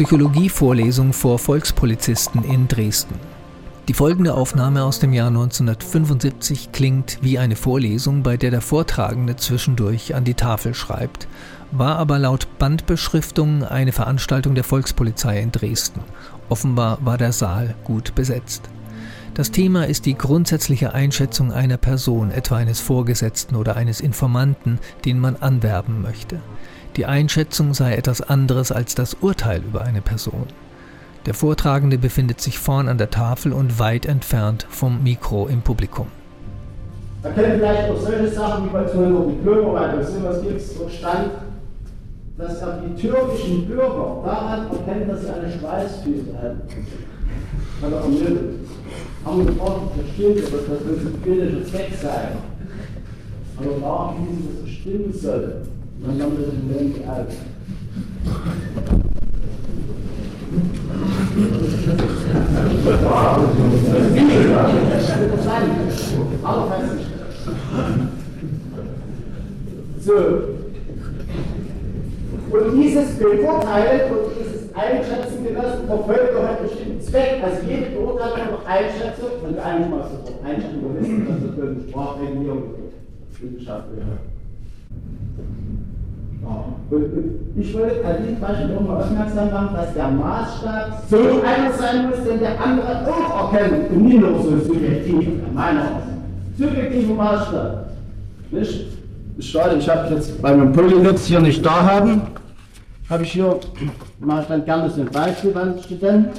Psychologievorlesung vor Volkspolizisten in Dresden. Die folgende Aufnahme aus dem Jahr 1975 klingt wie eine Vorlesung, bei der der Vortragende zwischendurch an die Tafel schreibt, war aber laut Bandbeschriftung eine Veranstaltung der Volkspolizei in Dresden. Offenbar war der Saal gut besetzt. Das Thema ist die grundsätzliche Einschätzung einer Person, etwa eines Vorgesetzten oder eines Informanten, den man anwerben möchte. Die Einschätzung sei etwas anderes als das Urteil über eine Person. Der Vortragende befindet sich vorn an der Tafel und weit entfernt vom Mikro im Publikum. Man kennt vielleicht auch solche Sachen wie bei Beispiel Bürgerwald, oder sowas gibt es, dort stand, dass er die türkischen Bürger daran erkennen, dass sie eine Schweißfüße haben. Hat er ermittelt. Haben wir gefragt, das stimmt, aber das wird ein bildlicher Zweck sein. Aber warum wie sie das stimmen soll. Und dann haben wir das in Moment alt. So. Und dieses Beurteilen und dieses Einschätzen gelassen verfolgt doch einen bestimmten Zweck. Also jede Beurteilung und Einschätzung, und eigentlich mal sofort Einschätzung wissen, dass das für eine Sprachregulierung geschafft wird. Ich wollte an diesem Beispiel nochmal aufmerksam machen, dass der Maßstab so einer sein muss, den der andere auch erkennt und nicht nur so subjektiv, meiner Meinung Subjektiver Maßstab. Nicht? Schade, ich habe jetzt bei meinem Polynetz hier nicht da haben, habe ich hier, mache ich dann gerne so ein Beispiel an Studenten.